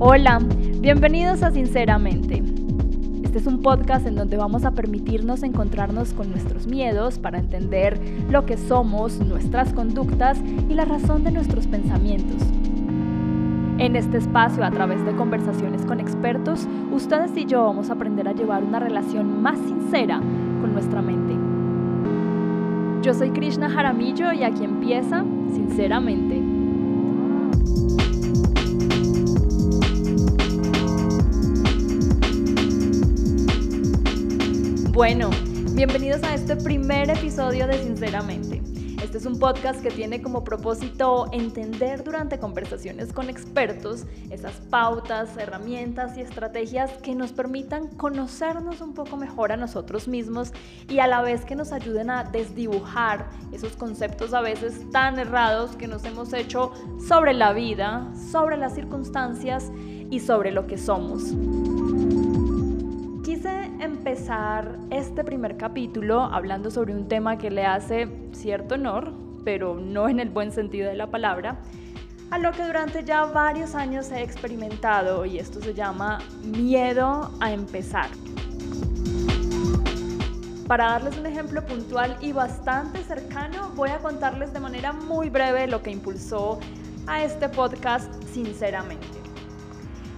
Hola, bienvenidos a Sinceramente. Este es un podcast en donde vamos a permitirnos encontrarnos con nuestros miedos para entender lo que somos, nuestras conductas y la razón de nuestros pensamientos. En este espacio, a través de conversaciones con expertos, ustedes y yo vamos a aprender a llevar una relación más sincera con nuestra mente. Yo soy Krishna Jaramillo y aquí empieza Sinceramente. Bueno, bienvenidos a este primer episodio de Sinceramente. Este es un podcast que tiene como propósito entender durante conversaciones con expertos esas pautas, herramientas y estrategias que nos permitan conocernos un poco mejor a nosotros mismos y a la vez que nos ayuden a desdibujar esos conceptos a veces tan errados que nos hemos hecho sobre la vida, sobre las circunstancias y sobre lo que somos empezar este primer capítulo hablando sobre un tema que le hace cierto honor, pero no en el buen sentido de la palabra, a lo que durante ya varios años he experimentado y esto se llama miedo a empezar. Para darles un ejemplo puntual y bastante cercano, voy a contarles de manera muy breve lo que impulsó a este podcast sinceramente.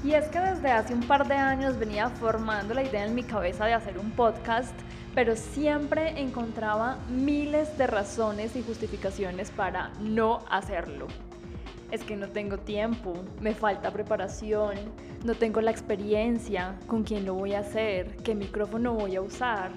Y es que desde hace un par de años venía formando la idea en mi cabeza de hacer un podcast, pero siempre encontraba miles de razones y justificaciones para no hacerlo. Es que no tengo tiempo, me falta preparación, no tengo la experiencia, con quién lo voy a hacer, qué micrófono voy a usar,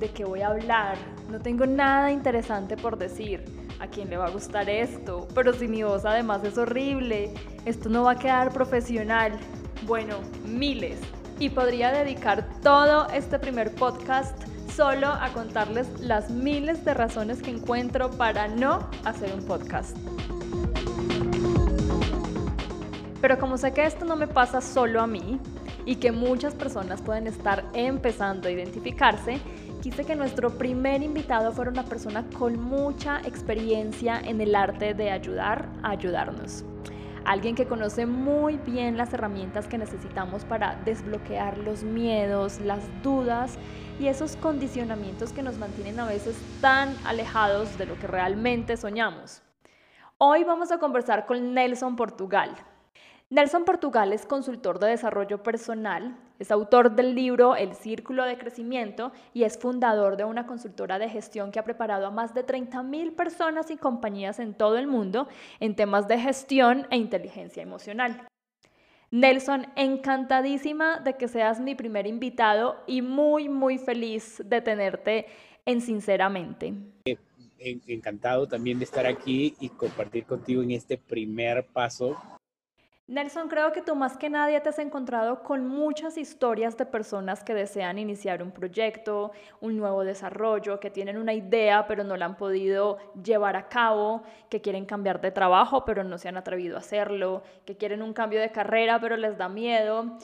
de qué voy a hablar, no tengo nada interesante por decir. ¿A quién le va a gustar esto? Pero si mi voz además es horrible, esto no va a quedar profesional. Bueno, miles. Y podría dedicar todo este primer podcast solo a contarles las miles de razones que encuentro para no hacer un podcast. Pero como sé que esto no me pasa solo a mí y que muchas personas pueden estar empezando a identificarse, quise que nuestro primer invitado fuera una persona con mucha experiencia en el arte de ayudar a ayudarnos alguien que conoce muy bien las herramientas que necesitamos para desbloquear los miedos, las dudas y esos condicionamientos que nos mantienen a veces tan alejados de lo que realmente soñamos. Hoy vamos a conversar con Nelson Portugal. Nelson Portugal es consultor de desarrollo personal, es autor del libro El Círculo de Crecimiento y es fundador de una consultora de gestión que ha preparado a más de 30.000 personas y compañías en todo el mundo en temas de gestión e inteligencia emocional. Nelson, encantadísima de que seas mi primer invitado y muy, muy feliz de tenerte en Sinceramente. Encantado también de estar aquí y compartir contigo en este primer paso Nelson, creo que tú más que nadie te has encontrado con muchas historias de personas que desean iniciar un proyecto, un nuevo desarrollo, que tienen una idea pero no la han podido llevar a cabo, que quieren cambiar de trabajo pero no se han atrevido a hacerlo, que quieren un cambio de carrera pero les da miedo.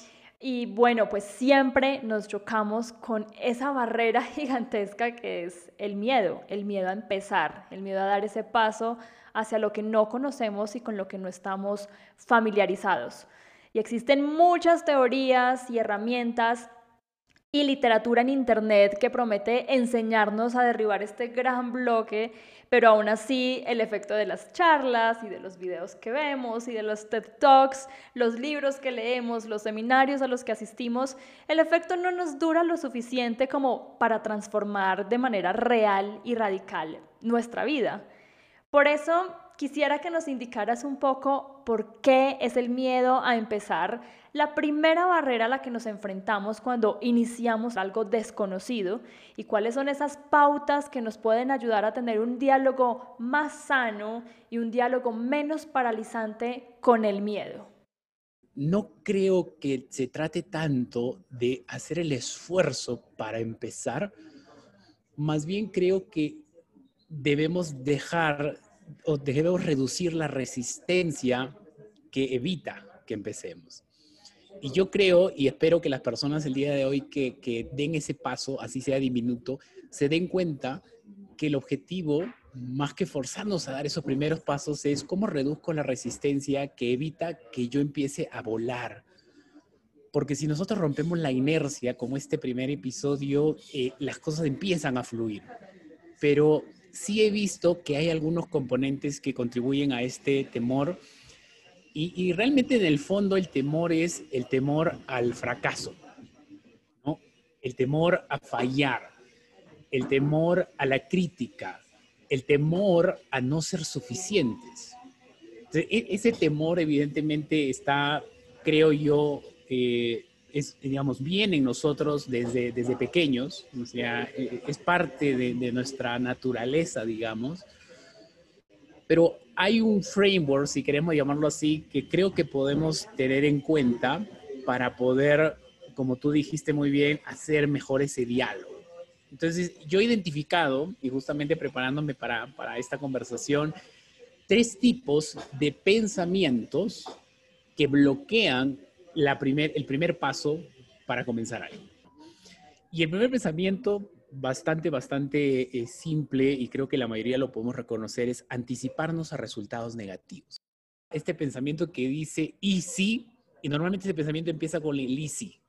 Y bueno, pues siempre nos chocamos con esa barrera gigantesca que es el miedo, el miedo a empezar, el miedo a dar ese paso hacia lo que no conocemos y con lo que no estamos familiarizados. Y existen muchas teorías y herramientas y literatura en Internet que promete enseñarnos a derribar este gran bloque, pero aún así el efecto de las charlas y de los videos que vemos y de los TED Talks, los libros que leemos, los seminarios a los que asistimos, el efecto no nos dura lo suficiente como para transformar de manera real y radical nuestra vida. Por eso quisiera que nos indicaras un poco por qué es el miedo a empezar la primera barrera a la que nos enfrentamos cuando iniciamos algo desconocido y cuáles son esas pautas que nos pueden ayudar a tener un diálogo más sano y un diálogo menos paralizante con el miedo. No creo que se trate tanto de hacer el esfuerzo para empezar, más bien creo que debemos dejar o debemos reducir la resistencia que evita que empecemos. Y yo creo y espero que las personas el día de hoy que, den ese paso, así sea diminuto, se den cuenta que el objetivo, más que forzarnos a dar esos primeros pasos, es cómo reduzco la resistencia que evita que yo empiece a volar, porque si nosotros rompemos la inercia, como este primer episodio, eh, las cosas empiezan a fluir. Pero sí he visto que hay algunos componentes que contribuyen a este temor y, realmente en el fondo el temor es el temor al fracaso, ¿no? el temor a fallar, el temor a la crítica, el temor a no ser suficientes. E, ese temor evidentemente está, creo yo, eh, es, digamos, bien en nosotros desde, desde pequeños, o sea, e, es parte de, de, nuestra naturaleza, digamos. Pero hay un framework, si queremos llamarlo así, que creo que podemos tener en cuenta para poder, como tú dijiste muy bien, hacer mejor ese diálogo. Entonces, yo he identificado, y justamente preparándome para, para esta conversación, tres tipos de pensamientos que bloquean la primer, el primer paso para comenzar algo. Y el primer pensamiento, bastante, bastante eh, simple, y creo que la mayoría lo podemos reconocer, es anticiparnos a resultados negativos. Este pensamiento que dice, y si, y normalmente ese pensamiento empieza con el y si,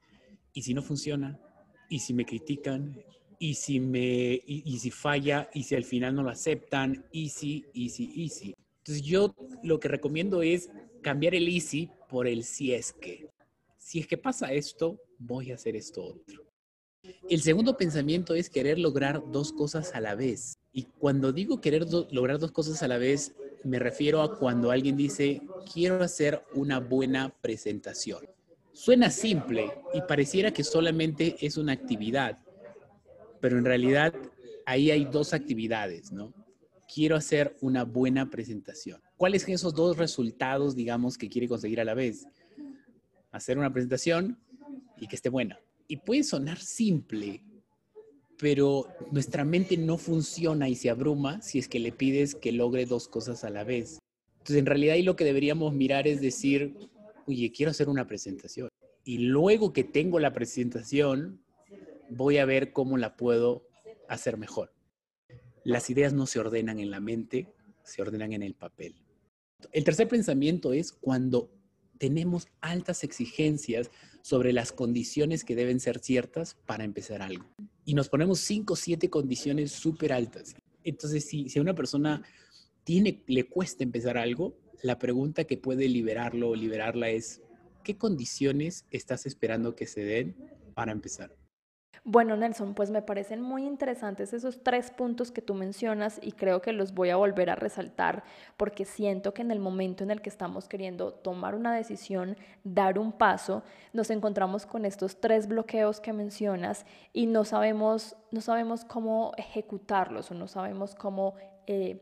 y si no funciona, y si me critican, y si me, y, si falla, y si al final no lo aceptan, y si, y si, y si. Entonces yo lo que recomiendo es cambiar el easy por el si es que si es que pasa esto, voy a hacer esto otro. El segundo pensamiento es querer lograr dos cosas a la vez. Y cuando digo querer lograr dos cosas a la vez, me refiero a cuando alguien dice, quiero hacer una buena presentación. Suena simple y pareciera que solamente es una actividad, pero en realidad ahí hay dos actividades, ¿no? Quiero hacer una buena presentación. ¿Cuáles son esos dos resultados, digamos, que quiere conseguir a la vez? Hacer una presentación y que esté buena. Y puede sonar simple, pero nuestra mente no funciona y se abruma si es que le pides que logre dos cosas a la vez. Entonces, en realidad ahí lo que deberíamos mirar es decir, oye, quiero hacer una presentación. Y luego que tengo la presentación, voy a ver cómo la puedo hacer mejor. Las ideas no se ordenan en la mente, se ordenan en el papel. El tercer pensamiento es cuando tenemos altas exigencias sobre las condiciones que deben ser ciertas para empezar algo. Y nos ponemos cinco o siete condiciones súper altas. Entonces, si, si a una persona tiene, le cuesta empezar algo, la pregunta que puede liberarlo o liberarla es, ¿qué condiciones estás esperando que se den para empezar? Bueno, Nelson, pues me parecen muy interesantes esos tres puntos que tú mencionas y creo que los voy a volver a resaltar porque siento que en el momento en el que estamos queriendo tomar una decisión, dar un paso, nos encontramos con estos tres bloqueos que mencionas y no sabemos, no sabemos cómo ejecutarlos o no sabemos cómo... Eh,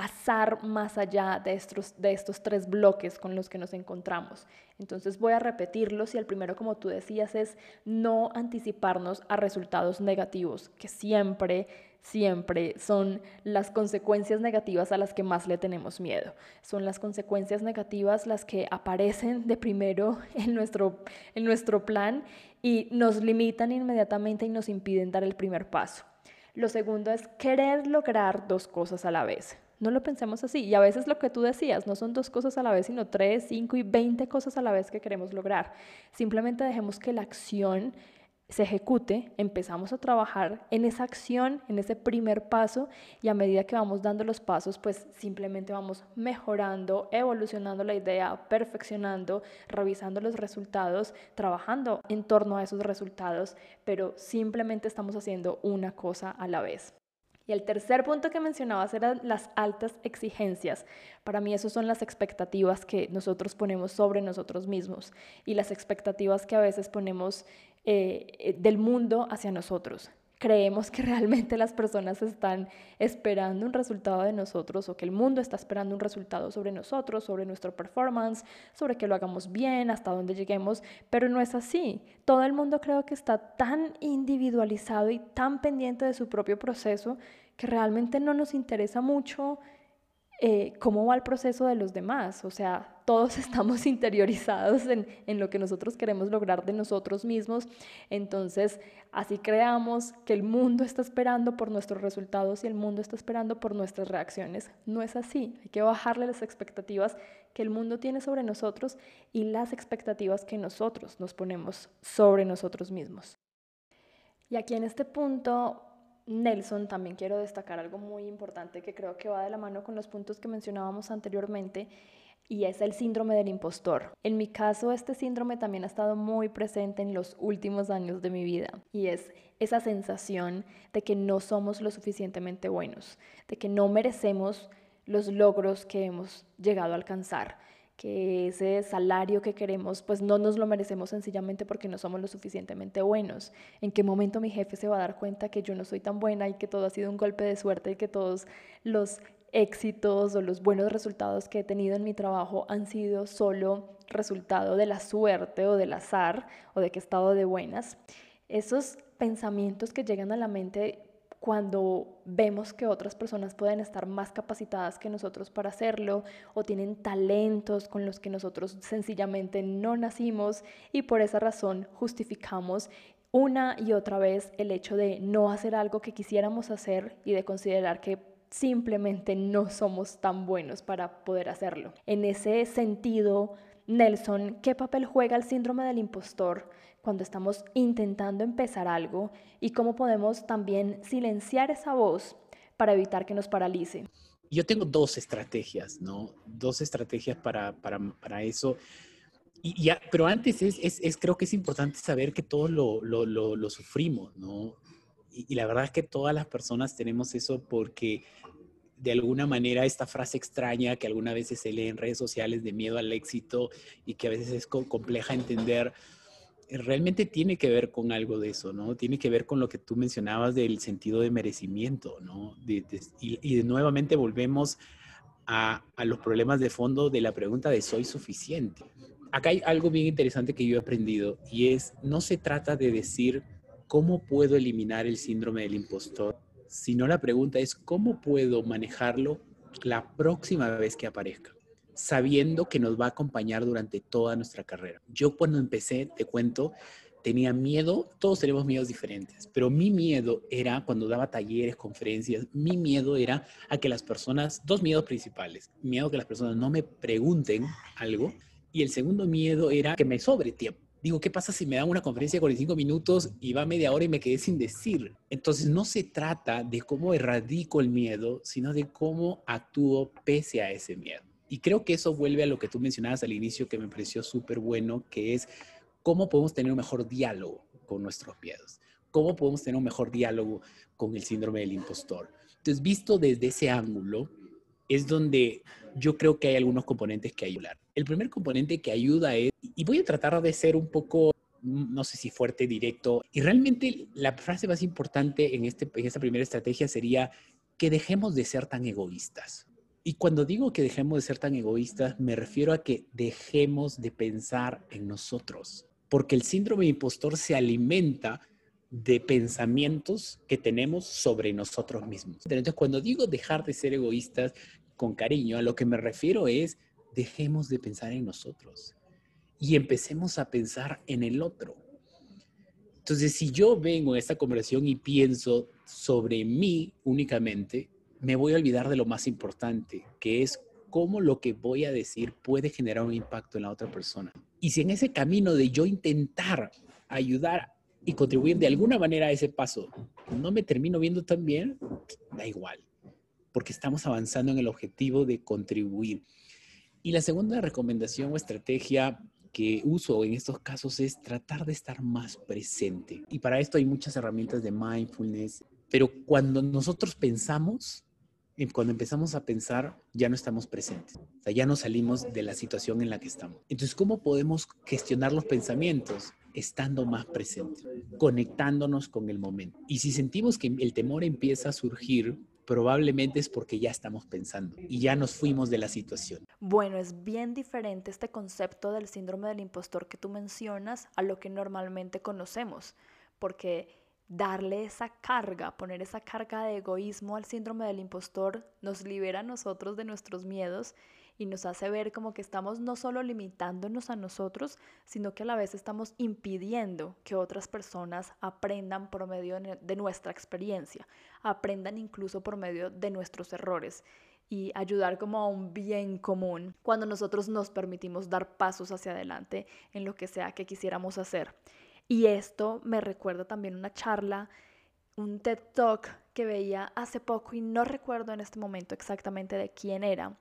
pasar más allá de estos, de estos tres bloques con los que nos encontramos. Entonces voy a repetirlos y el primero, como tú decías, es no anticiparnos a resultados negativos, que siempre, siempre son las consecuencias negativas a las que más le tenemos miedo. Son las consecuencias negativas las que aparecen de primero en nuestro, en nuestro plan y nos limitan inmediatamente y nos impiden dar el primer paso. Lo segundo es querer lograr dos cosas a la vez. No lo pensemos así. Y a veces lo que tú decías, no son dos cosas a la vez, sino tres, cinco y veinte cosas a la vez que queremos lograr. Simplemente dejemos que la acción se ejecute, empezamos a trabajar en esa acción, en ese primer paso y a medida que vamos dando los pasos, pues simplemente vamos mejorando, evolucionando la idea, perfeccionando, revisando los resultados, trabajando en torno a esos resultados, pero simplemente estamos haciendo una cosa a la vez. Y el tercer punto que mencionabas eran las altas exigencias. Para mí, esas son las expectativas que nosotros ponemos sobre nosotros mismos y las expectativas que a veces ponemos eh, eh, del mundo hacia nosotros creemos que realmente las personas están esperando un resultado de nosotros o que el mundo está esperando un resultado sobre nosotros, sobre nuestro performance, sobre que lo hagamos bien, hasta dónde lleguemos, pero no es así. Todo el mundo creo que está tan individualizado y tan pendiente de su propio proceso que realmente no nos interesa mucho eh, cómo va el proceso de los demás. O sea, todos estamos interiorizados en, en, lo que nosotros queremos lograr de nosotros mismos. Entonces, así creamos que el mundo está esperando por nuestros resultados y el mundo está esperando por nuestras reacciones. No es así. Hay que bajarle las expectativas que el mundo tiene sobre nosotros y las expectativas que nosotros nos ponemos sobre nosotros mismos. Y aquí en este punto, Nelson, también quiero destacar algo muy importante que creo que va de la mano con los puntos que mencionábamos anteriormente y es el síndrome del impostor. En mi caso, este síndrome también ha estado muy presente en los últimos años de mi vida y es esa sensación de que no somos lo suficientemente buenos, de que no merecemos los logros que hemos llegado a alcanzar, que ese salario que queremos pues no nos lo merecemos sencillamente porque no somos lo suficientemente buenos. ¿En qué momento mi jefe se va a dar cuenta que yo no soy tan buena y que todo ha sido un golpe de suerte y que todos los éxitos o los buenos resultados que he tenido en mi trabajo han sido solo resultado de la suerte o del azar o de que he estado de buenas. Esos pensamientos que llegan a la mente cuando vemos que otras personas pueden estar más capacitadas que nosotros para hacerlo o tienen talentos con los que nosotros sencillamente no nacimos y por esa razón justificamos una y otra vez el hecho de no hacer algo que quisiéramos hacer y de considerar que simplemente no somos tan buenos para poder hacerlo. En ese sentido, Nelson, ¿qué papel juega el síndrome del impostor cuando estamos intentando empezar algo y cómo podemos también silenciar esa voz para evitar que nos paralice? Yo tengo dos estrategias, ¿no? Dos estrategias para, para, eso. Y ya, pero antes es, es, creo que es importante saber que todos lo, lo, lo, sufrimos, ¿no? y, la verdad es que todas las personas tenemos eso porque de alguna manera esta frase extraña que algunas veces se lee en redes sociales de miedo al éxito y que a veces es compleja entender, realmente tiene que ver con algo de eso, ¿no? Tiene que ver con lo que tú mencionabas del sentido de merecimiento, ¿no? y, nuevamente volvemos a, a, los problemas de fondo de la pregunta de ¿soy suficiente? Acá hay algo bien interesante que yo he aprendido y es, no se trata de decir cómo puedo eliminar el síndrome del impostor sino la pregunta es cómo puedo manejarlo la próxima vez que aparezca, sabiendo que nos va a acompañar durante toda nuestra carrera. Yo cuando empecé, te cuento, tenía miedo, todos tenemos miedos diferentes, pero mi miedo era cuando daba talleres, conferencias, mi miedo era a que las personas, dos miedos principales, miedo a que las personas no me pregunten algo y el segundo miedo era que me sobre tiempo digo, ¿qué pasa si me dan una conferencia de 45 minutos y va media hora y me quedé sin decir? Entonces no se trata de cómo erradico el miedo, sino de cómo actúo pese a ese miedo. Y creo que eso vuelve a lo que tú mencionabas al inicio, que me pareció súper bueno, que es cómo podemos tener un mejor diálogo con nuestros miedos, cómo podemos tener un mejor diálogo con el síndrome del impostor. Entonces, visto desde ese ángulo, es donde yo creo que hay algunos componentes que ayudar. El primer componente que ayuda es, y voy a tratar de ser un poco, no sé si fuerte, directo, y realmente la frase más importante en, este, en esta primera estrategia sería que dejemos de ser tan egoístas. Y cuando digo que dejemos de ser tan egoístas, me refiero a que dejemos de pensar en nosotros, porque el síndrome impostor se alimenta de pensamientos que tenemos sobre nosotros mismos. Entonces, cuando digo dejar de ser egoístas, con cariño, a lo que me refiero es, dejemos de pensar en nosotros y empecemos a pensar en el otro. Entonces, si yo vengo a esta conversación y pienso sobre mí únicamente, me voy a olvidar de lo más importante, que es cómo lo que voy a decir puede generar un impacto en la otra persona. Y si en ese camino de yo intentar ayudar y contribuir de alguna manera a ese paso no me termino viendo tan bien, da igual porque estamos avanzando en el objetivo de contribuir. Y la segunda recomendación o estrategia que uso en estos casos es tratar de estar más presente. Y para esto hay muchas herramientas de mindfulness, pero cuando nosotros pensamos, cuando empezamos a pensar, ya no estamos presentes. O sea, ya no salimos de la situación en la que estamos. Entonces, ¿cómo podemos gestionar los pensamientos? Estando más presentes, conectándonos con el momento. Y si sentimos que el temor empieza a surgir, probablemente es porque ya estamos pensando y ya nos fuimos de la situación. Bueno, es bien diferente este concepto del síndrome del impostor que tú mencionas a lo que normalmente conocemos, porque darle esa carga, poner esa carga de egoísmo al síndrome del impostor nos libera a nosotros de nuestros miedos y nos hace ver como que estamos no solo limitándonos a nosotros, sino que a la vez estamos impidiendo que otras personas aprendan por medio de nuestra experiencia, aprendan incluso por medio de nuestros errores. y ayudar como a un bien común cuando nosotros nos permitimos dar pasos hacia adelante en lo que sea que quisiéramos hacer. Y esto me recuerda también una charla, un TED Talk que veía hace poco y no recuerdo en este momento exactamente de quién era,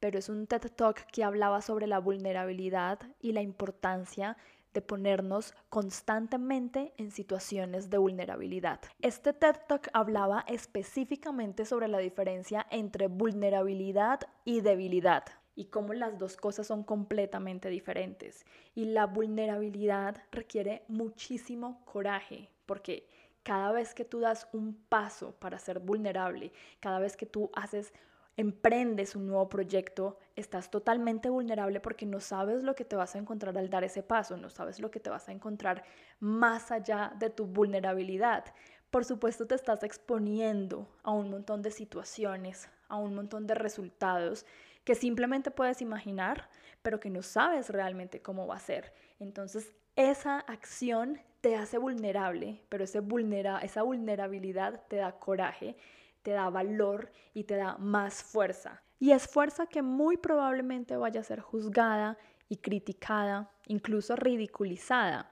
pero es un TED Talk que hablaba sobre la vulnerabilidad y la importancia de ponernos constantemente en situaciones de vulnerabilidad. Este TED Talk hablaba específicamente sobre la diferencia entre vulnerabilidad y debilidad y cómo las dos cosas son completamente diferentes. Y la vulnerabilidad requiere muchísimo coraje, porque cada vez que tú das un paso para ser vulnerable, cada vez que tú haces emprendes un nuevo proyecto, estás totalmente vulnerable porque no sabes lo que te vas a encontrar al dar ese paso, no sabes lo que te vas a encontrar más allá de tu vulnerabilidad. Por supuesto te estás exponiendo a un montón de situaciones, a un montón de resultados que simplemente puedes imaginar, pero que no sabes realmente cómo va a ser. Entonces, esa acción te hace vulnerable, pero ese vulnera esa vulnerabilidad te da coraje te da valor y te da más fuerza. Y es fuerza que muy probablemente vaya a ser juzgada y criticada, incluso ridiculizada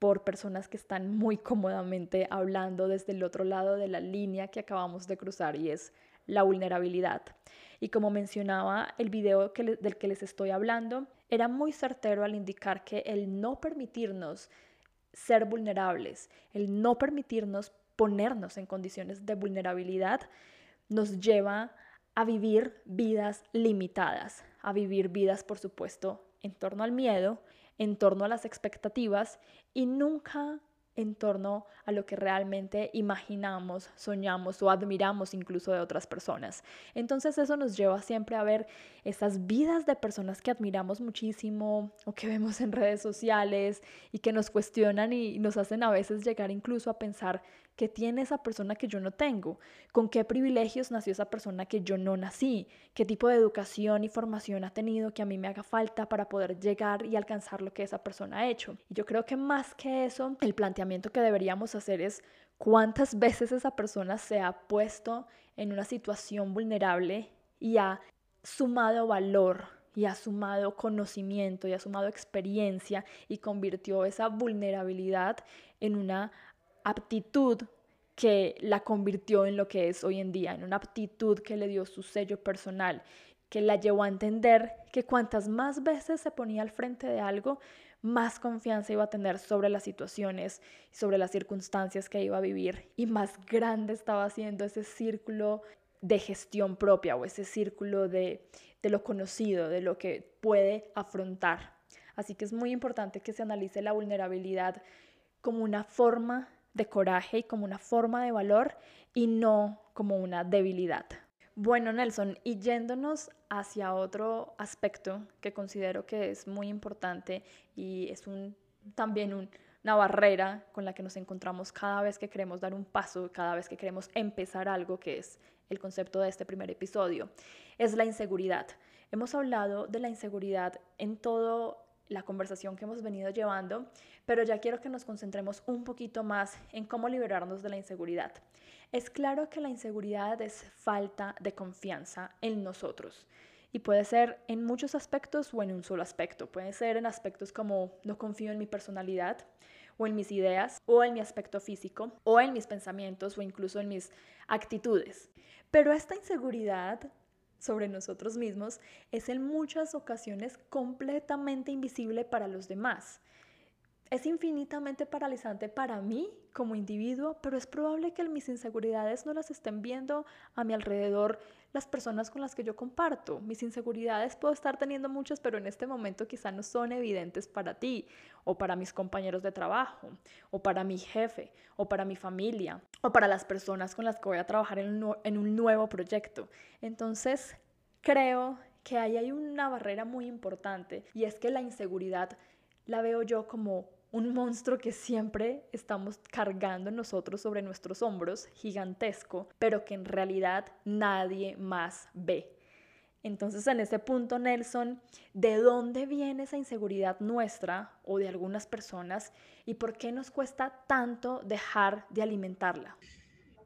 por personas que están muy cómodamente hablando desde el otro lado de la línea que acabamos de cruzar y es la vulnerabilidad. Y como mencionaba el video del que les estoy hablando, era muy certero al indicar que el no permitirnos ser vulnerables, el no permitirnos ponernos en condiciones de vulnerabilidad nos lleva a vivir vidas limitadas, a vivir vidas, por supuesto, en torno al miedo, en torno a las expectativas y nunca en torno a lo que realmente imaginamos, soñamos o admiramos incluso de otras personas. Entonces eso nos lleva siempre a ver esas vidas de personas que admiramos muchísimo o que vemos en redes sociales y que nos cuestionan y nos hacen a veces llegar incluso a pensar ¿Qué tiene esa persona que yo no tengo? ¿Con qué privilegios nació esa persona que yo no nací? ¿Qué tipo de educación y formación ha tenido que a mí me haga falta para poder llegar y alcanzar lo que esa persona ha hecho? Y yo creo que más que eso, el planteamiento que deberíamos hacer es cuántas veces esa persona se ha puesto en una situación vulnerable y ha sumado valor y ha sumado conocimiento y ha sumado experiencia y convirtió esa vulnerabilidad en una aptitud que la convirtió en lo que es hoy en día, en una aptitud que le dio su sello personal, que la llevó a entender que cuantas más veces se ponía al frente de algo, más confianza iba a tener sobre las situaciones, sobre las circunstancias que iba a vivir y más grande estaba haciendo ese círculo de gestión propia o ese círculo de, de lo conocido, de lo que puede afrontar. Así que es muy importante que se analice la vulnerabilidad como una forma de coraje y como una forma de valor y no como una debilidad. Bueno, Nelson, y yéndonos hacia otro aspecto que considero que es muy importante y es un, también una barrera con la que nos encontramos cada vez que queremos dar un paso, cada vez que queremos empezar algo, que es el concepto de este primer episodio, es la inseguridad. Hemos hablado de la inseguridad en toda la conversación que hemos venido llevando, pero ya quiero que nos concentremos un poquito más en cómo liberarnos de la inseguridad. Es claro que la inseguridad es falta de confianza en nosotros y puede ser en muchos aspectos o en un solo aspecto. Puede ser en aspectos como no confío en mi personalidad o en mis ideas o en mi aspecto físico o en mis pensamientos o incluso en mis actitudes. Pero esta inseguridad sobre nosotros mismos es en muchas ocasiones completamente invisible para los demás es infinitamente paralizante para mí como individuo, pero es probable que mis inseguridades no las estén viendo a mi alrededor las personas con las que yo comparto. Mis inseguridades puedo estar teniendo muchas, pero en este momento quizá no son evidentes para ti, o para mis compañeros de trabajo, o para mi jefe, o para mi familia, o para las personas con las que voy a trabajar en un, en un nuevo proyecto. Entonces, creo que ahí hay una barrera muy importante, y es que la inseguridad la veo yo como un monstruo que siempre estamos cargando nosotros sobre nuestros hombros, gigantesco, pero que en realidad nadie más ve. Entonces, en ese punto, Nelson, ¿de dónde viene esa inseguridad nuestra o de algunas personas y por qué nos cuesta tanto dejar de alimentarla?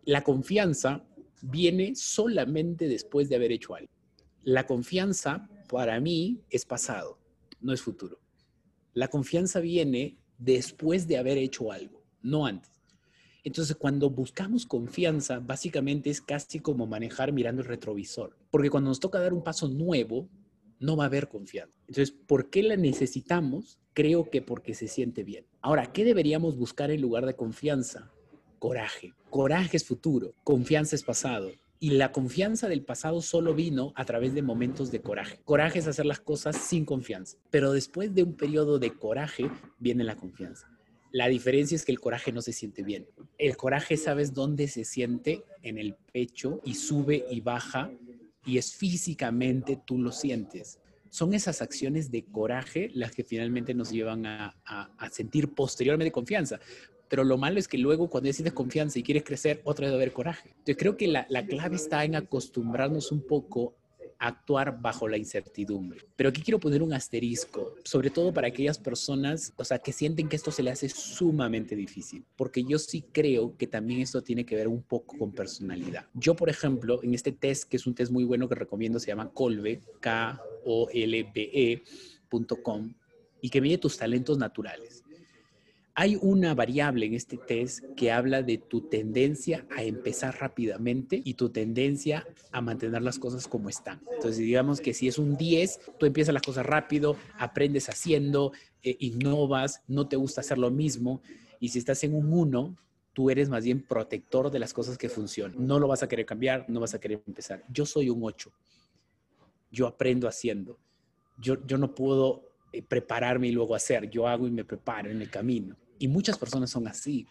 La confianza viene solamente después de haber hecho algo. La confianza para mí es pasado, no es futuro. La confianza viene después de haber hecho algo, no antes. Entonces, cuando buscamos confianza, básicamente es casi como manejar mirando el retrovisor, porque cuando nos toca dar un paso nuevo, no va a haber confianza. Entonces, ¿por qué la necesitamos? Creo que porque se siente bien. Ahora, ¿qué deberíamos buscar en lugar de confianza? Coraje. Coraje es futuro, confianza es pasado. Y la confianza del pasado solo vino a través de momentos de coraje. Coraje es hacer las cosas sin confianza, pero después de un periodo de coraje viene la confianza. La diferencia es que el coraje no se siente bien. El coraje, ¿sabes dónde se siente? En el pecho y sube y baja y es físicamente tú lo sientes. Son esas acciones de coraje las que finalmente nos llevan a, sentir posteriormente confianza. Pero lo malo es que luego cuando sientes confianza y quieres crecer, otra vez va a haber coraje. Entonces creo que la, la clave está en acostumbrarnos un poco actuar bajo la incertidumbre. Pero aquí quiero poner un asterisco, sobre todo para aquellas personas, o sea, que sienten que esto se le hace sumamente difícil, porque yo sí creo que también esto tiene que ver un poco con personalidad. Yo, por ejemplo, en este test, que es un test muy bueno que recomiendo, se llama Colbe, K-O-L-B-E.com, y que mide tus talentos naturales. Hay una variable en este test que habla de tu tendencia a empezar rápidamente y tu tendencia a mantener las cosas como están. Entonces, digamos que si es un 10, tú empiezas las cosas rápido, aprendes haciendo, eh, innovas, no te gusta hacer lo mismo. Y si estás en un 1, tú eres más bien protector de las cosas que funcionan. No lo vas a querer cambiar, no vas a querer empezar. Yo soy un 8. Yo aprendo haciendo. Yo, yo no puedo eh, prepararme y luego hacer. Yo hago y me preparo en el camino. Y muchas personas son así.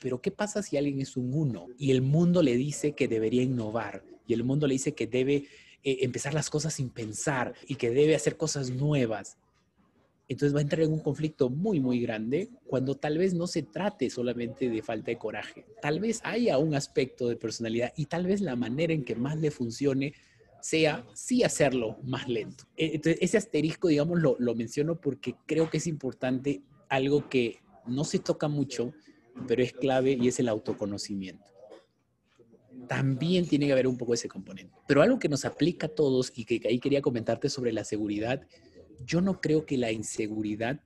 Pero ¿qué pasa si alguien es un uno y el mundo le dice que debería innovar y el mundo le dice que debe eh, empezar las cosas sin pensar y que debe hacer cosas nuevas? Entonces va a entrar en un conflicto muy, muy grande cuando tal vez no se trate solamente de falta de coraje. Tal vez haya un aspecto de personalidad y tal vez la manera en que más le funcione sea sí hacerlo más lento. E, entonces, ese asterisco, digamos, lo, lo menciono porque creo que es importante algo que no se toca mucho, pero es clave y es el autoconocimiento. También tiene que haber un poco ese componente. Pero algo que nos aplica a todos y que ahí quería comentarte sobre la seguridad, yo no creo que la inseguridad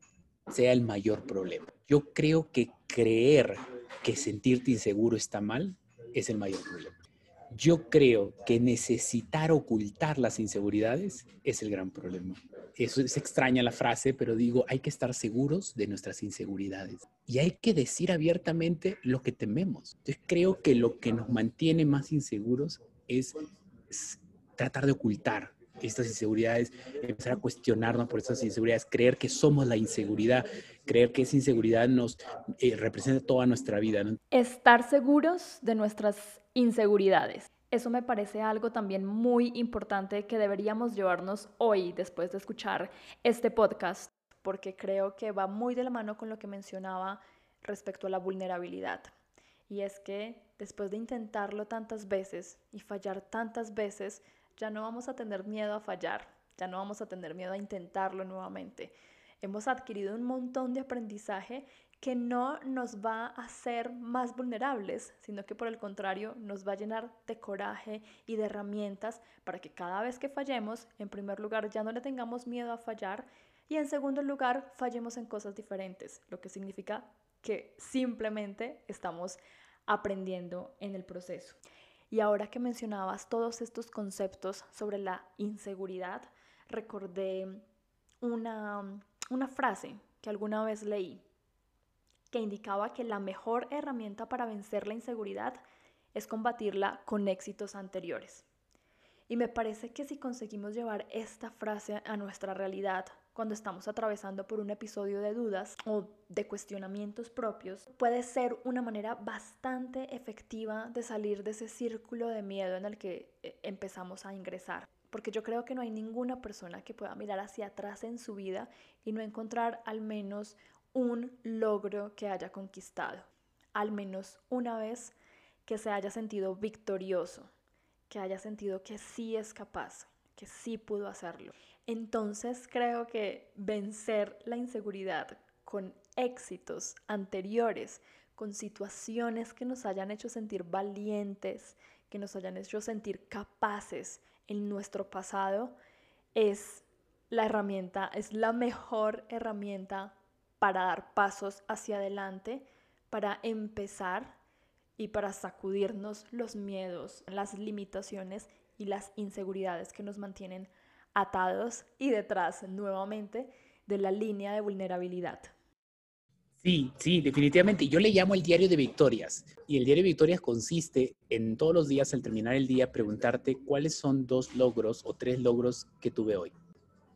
sea el mayor problema. Yo creo que creer que sentirte inseguro está mal es el mayor problema. Yo creo que necesitar ocultar las inseguridades es el gran problema eso es extraña la frase, pero digo, hay que estar seguros de nuestras inseguridades y hay que decir abiertamente lo que tememos. Entonces creo que lo que nos mantiene más inseguros es, tratar de ocultar estas inseguridades, empezar a cuestionarnos por estas inseguridades, creer que somos la inseguridad, creer que esa inseguridad nos eh, representa toda nuestra vida. Estar seguros de nuestras inseguridades. Eso me parece algo también muy importante que deberíamos llevarnos hoy después de escuchar este podcast, porque creo que va muy de la mano con lo que mencionaba respecto a la vulnerabilidad. Y es que después de intentarlo tantas veces y fallar tantas veces, ya no vamos a tener miedo a fallar, ya no vamos a tener miedo a intentarlo nuevamente. Hemos adquirido un montón de aprendizaje que no nos va a hacer más vulnerables, sino que por el contrario nos va a llenar de coraje y de herramientas para que cada vez que fallemos, en primer lugar, ya no le tengamos miedo a fallar y en segundo lugar, fallemos en cosas diferentes, lo que significa que simplemente estamos aprendiendo en el proceso. Y ahora que mencionabas todos estos conceptos sobre la inseguridad, recordé una, una frase que alguna vez leí que indicaba que la mejor herramienta para vencer la inseguridad es combatirla con éxitos anteriores. Y me parece que si conseguimos llevar esta frase a nuestra realidad cuando estamos atravesando por un episodio de dudas o de cuestionamientos propios, puede ser una manera bastante efectiva de salir de ese círculo de miedo en el que eh, empezamos a ingresar. Porque yo creo que no hay ninguna persona que pueda mirar hacia atrás en su vida y no encontrar al menos un logro que haya conquistado, al menos una vez que se haya sentido victorioso, que haya sentido que sí es capaz, que sí pudo hacerlo. Entonces creo que vencer la inseguridad con éxitos anteriores, con situaciones que nos hayan hecho sentir valientes, que nos hayan hecho sentir capaces en nuestro pasado es la herramienta, es la mejor herramienta para dar pasos hacia adelante, para empezar y para sacudirnos los miedos, las limitaciones y las inseguridades que nos mantienen atados y detrás nuevamente de la línea de vulnerabilidad. Sí, sí, definitivamente. Yo le llamo el diario de victorias. Y el diario de victorias consiste en todos los días, al terminar el día, preguntarte cuáles son dos logros o tres logros que tuve hoy.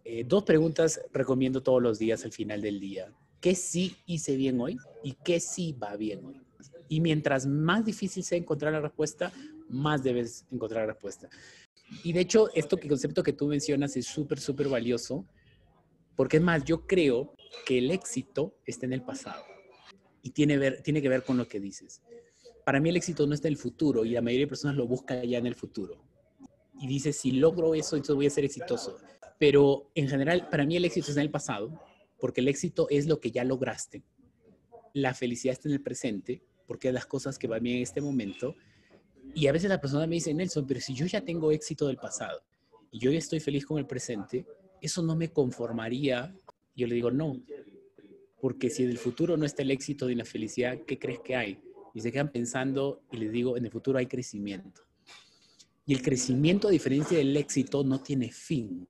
Eh, dos preguntas recomiendo todos los días al final del día. ¿Qué sí hice bien hoy y qué sí va bien hoy? Y mientras más difícil sea encontrar la respuesta, más debes encontrar la respuesta. Y de hecho, esto que concepto que tú mencionas es súper, súper valioso, porque es más, yo creo que el éxito está en el pasado y tiene, ver, tiene que ver con lo que dices. Para mí el éxito no está en el futuro y la mayoría de personas lo busca ya en el futuro. Y dices, si logro eso, entonces voy a ser exitoso. Pero en general, para mí el éxito está en el pasado, porque el éxito es lo que ya lograste. La felicidad está en el presente, porque es las cosas que van bien en este momento. Y a veces la persona me dice, Nelson, pero si yo ya tengo éxito del pasado y yo ya estoy feliz con el presente, eso no me conformaría. Yo le digo, no, porque si en el futuro no está el éxito ni la felicidad, ¿qué crees que hay? Y se quedan pensando y les digo, en el futuro hay crecimiento. Y el crecimiento, a diferencia del éxito, no tiene fin.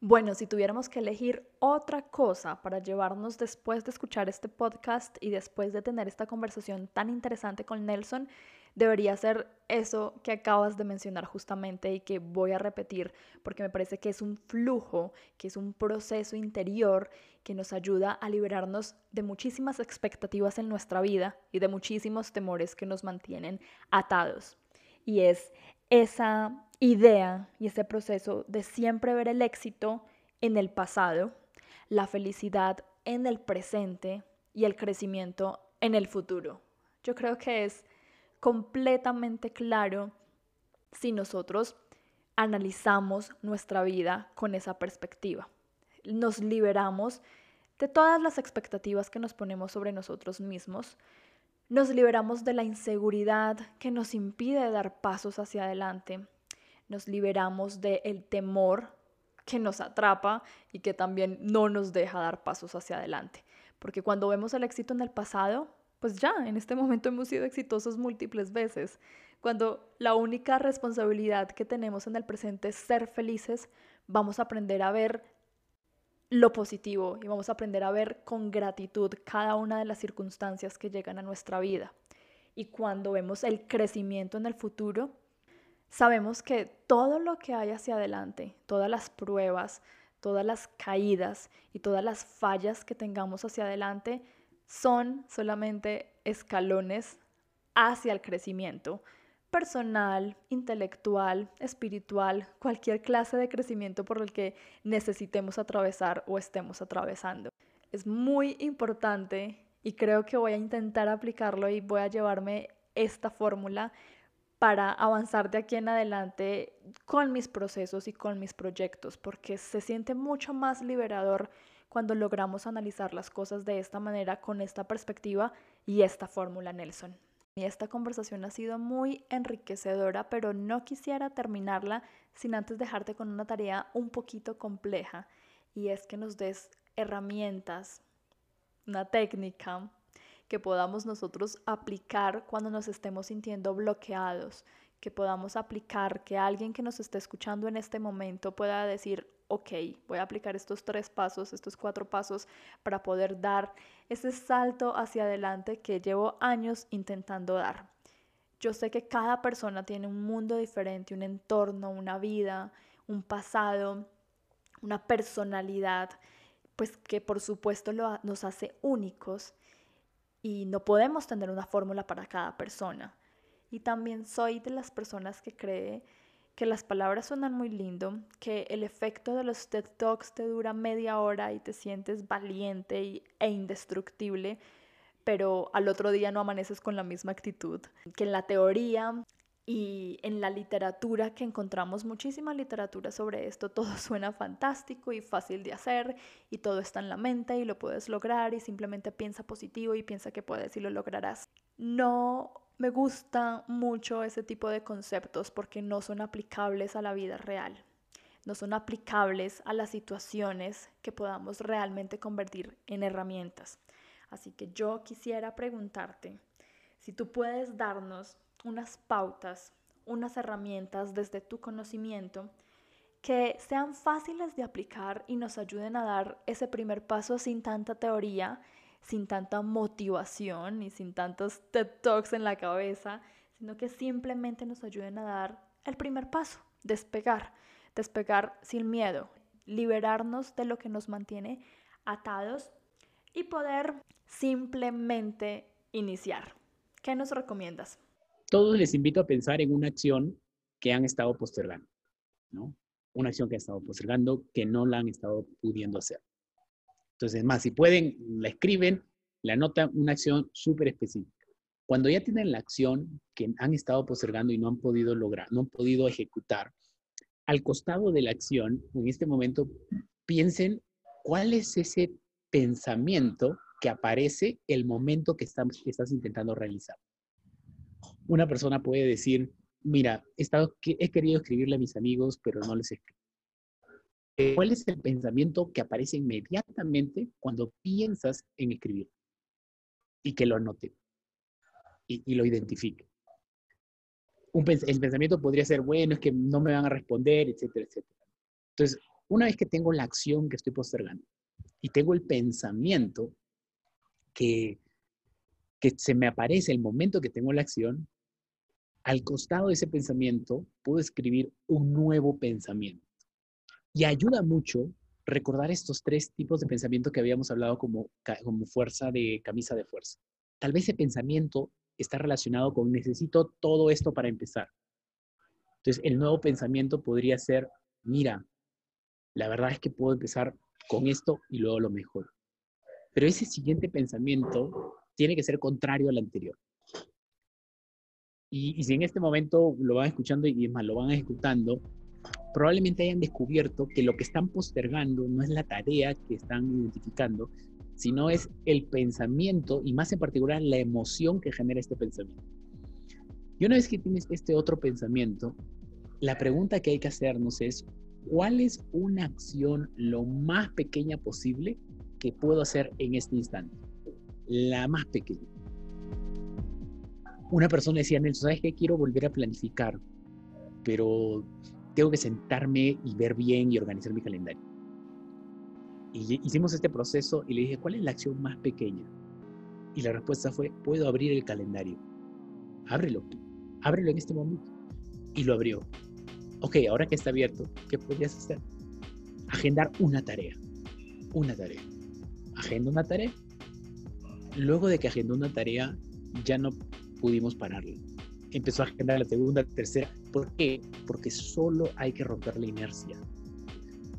Bueno, si tuviéramos que elegir otra cosa para llevarnos después de escuchar este podcast y después de tener esta conversación tan interesante con Nelson, debería ser eso que acabas de mencionar justamente y que voy a repetir porque me parece que es un flujo, que es un proceso interior que nos ayuda a liberarnos de muchísimas expectativas en nuestra vida y de muchísimos temores que nos mantienen atados. Y es esa idea y ese proceso de siempre ver el éxito en el pasado, la felicidad en el presente y el crecimiento en el futuro. Yo creo que es completamente claro si nosotros analizamos nuestra vida con esa perspectiva. Nos liberamos de todas las expectativas que nos ponemos sobre nosotros mismos, nos liberamos de la inseguridad que nos impide dar pasos hacia adelante. Nos liberamos del temor que nos atrapa y que también no nos deja dar pasos hacia adelante. Porque cuando vemos el éxito en el pasado, pues ya, en este momento hemos sido exitosos múltiples veces. Cuando la única responsabilidad que tenemos en el presente es ser felices, vamos a aprender a ver lo positivo y vamos a aprender a ver con gratitud cada una de las circunstancias que llegan a nuestra vida. Y cuando vemos el crecimiento en el futuro, sabemos que todo lo que hay hacia adelante, todas las pruebas, todas las caídas y todas las fallas que tengamos hacia adelante son solamente escalones hacia el crecimiento personal, intelectual, espiritual, cualquier clase de crecimiento por el que necesitemos atravesar o estemos atravesando. Es muy importante y creo que voy a intentar aplicarlo y voy a llevarme esta fórmula para avanzar de aquí en adelante con mis procesos y con mis proyectos, porque se siente mucho más liberador cuando logramos analizar las cosas de esta manera, con esta perspectiva y esta fórmula, Nelson. Y esta conversación ha sido muy enriquecedora, pero no quisiera terminarla sin antes dejarte con una tarea un poquito compleja y es que nos des herramientas, una técnica que podamos nosotros aplicar cuando nos estemos sintiendo bloqueados, que podamos aplicar, que alguien que nos esté escuchando en este momento pueda decir, ok, voy a aplicar estos tres pasos, estos cuatro pasos para poder dar ese salto hacia adelante que llevo años intentando dar. Yo sé que cada persona tiene un mundo diferente, un entorno, una vida, un pasado, una personalidad, pues que por supuesto nos hace únicos y no podemos tener una fórmula para cada persona. Y también soy de las personas que cree que las palabras suenan muy lindo, que el efecto de los TED Talks te dura media hora y te sientes valiente e indestructible, pero al otro día no amaneces con la misma actitud. Que en la teoría y en la literatura, que encontramos muchísima literatura sobre esto, todo suena fantástico y fácil de hacer y todo está en la mente y lo puedes lograr y simplemente piensa positivo y piensa que puedes y lo lograrás. No Me gusta mucho ese tipo de conceptos porque no son aplicables a la vida real, no son aplicables a las situaciones que podamos realmente convertir en herramientas. Así que yo quisiera preguntarte si tú puedes darnos unas pautas, unas herramientas desde tu conocimiento que sean fáciles de aplicar y nos ayuden a dar ese primer paso sin tanta teoría sin tanta motivación y sin tantos TED Talks en la cabeza, sino que simplemente nos ayuden a dar el primer paso, despegar, despegar sin miedo, liberarnos de lo que nos mantiene atados y poder simplemente iniciar. ¿Qué nos recomiendas? Todos les invito a pensar en una acción que han estado postergando, ¿no? Una acción que han estado postergando, que no la han estado pudiendo hacer. Entonces, más, si pueden, la escriben, la anotan una acción súper específica. Cuando ya tienen la acción que han estado postergando y no han podido lograr, no han podido ejecutar, al costado de la acción, en este momento, piensen cuál es ese pensamiento que aparece el momento que estás, que estás intentando realizar. Una persona puede decir, mira, he, he querido escribirle a mis amigos, pero no les escribo. Eh, ¿Cuál es el pensamiento que aparece inmediatamente cuando piensas en escribir? Y que lo anote y, lo identifique. el pensamiento podría ser, bueno, es que no me van a responder, etcétera, etcétera. Entonces, una vez que tengo la acción que estoy postergando y tengo el pensamiento que se me aparece el momento que tengo la acción, al costado de ese pensamiento puedo escribir un nuevo pensamiento. Y ayuda mucho recordar estos tres tipos de pensamiento que habíamos hablado como, como fuerza de camisa de fuerza. Tal vez ese pensamiento está relacionado con necesito todo esto para empezar. Entonces, el nuevo pensamiento podría ser, mira, la verdad es que puedo empezar con esto y luego lo mejor. Pero ese siguiente pensamiento tiene que ser contrario al anterior. Y, y si en este momento lo van escuchando y más lo van ejecutando, probablemente hayan descubierto que lo que están postergando no es la tarea que están identificando, sino es el pensamiento y más en particular la emoción que genera este pensamiento. Y una vez que tienes este otro pensamiento, la pregunta que hay que hacernos es, ¿cuál es una acción lo más pequeña posible que puedo hacer en este instante? La más pequeña. Una persona decía, Nelson, ¿sabes qué? Quiero volver a planificar, pero tengo que sentarme y ver bien y organizar mi calendario. Y hicimos este proceso y le dije, ¿cuál es la acción más pequeña? Y la respuesta fue, puedo abrir el calendario. Ábrelo, ábrelo en este momento. Y lo abrió. Ok, ahora que está abierto, ¿qué podrías hacer? Agendar una tarea. Una tarea. Agenda una tarea. Luego de que agendó una tarea, ya no pudimos pararlo empezó a agendar la segunda, tercera. ¿Por qué? Porque solo hay que romper la inercia.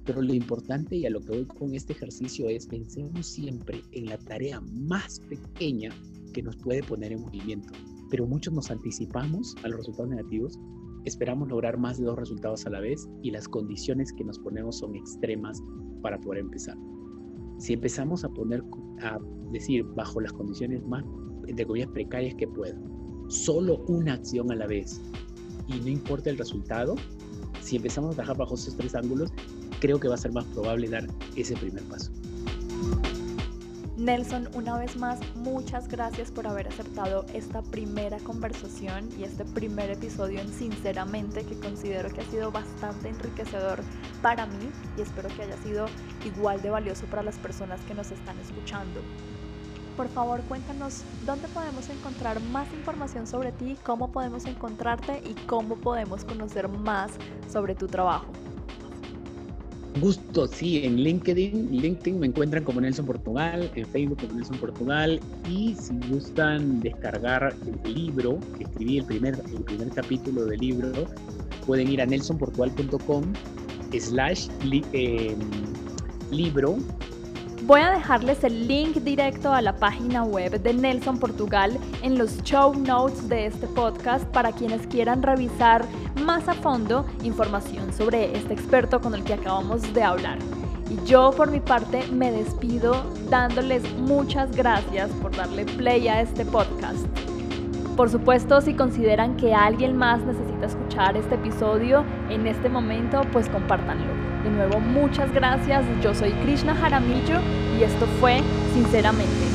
Pero lo importante y a lo que voy con este ejercicio es pensemos siempre en la tarea más pequeña que nos puede poner en movimiento. Pero muchos nos anticipamos a los resultados negativos, esperamos lograr más de dos resultados a la vez y las condiciones que nos ponemos son extremas para poder empezar. Si empezamos a poner, a decir, bajo las condiciones más, entre comillas, precarias que puedo, solo una acción a la vez. Y no importa el resultado, si empezamos a trabajar bajo esos tres ángulos, creo que va a ser más probable dar ese primer paso. Nelson, una vez más, muchas gracias por haber aceptado esta primera conversación y este primer episodio. En Sinceramente, que considero que ha sido bastante enriquecedor para mí y espero que haya sido igual de valioso para las personas que nos están escuchando por favor cuéntanos dónde podemos encontrar más información sobre ti, cómo podemos encontrarte y cómo podemos conocer más sobre tu trabajo. Gusto, sí, en LinkedIn. LinkedIn me encuentran como Nelson Portugal, en Facebook como Nelson Portugal. Y si gustan descargar el libro, escribí el primer, el primer capítulo del libro, pueden ir a nelsonportugal.com slash em, libro Voy a dejarles el link directo a la página web de Nelson Portugal en los show notes de este podcast para quienes quieran revisar más a fondo información sobre este experto con el que acabamos de hablar. Y yo por mi parte me despido dándoles muchas gracias por darle play a este podcast. Por supuesto, si consideran que alguien más necesita escuchar este episodio en este momento, pues compártanlo. Nuevo, muchas gracias. Yo soy Krishna Jaramillo y esto fue Sinceramente.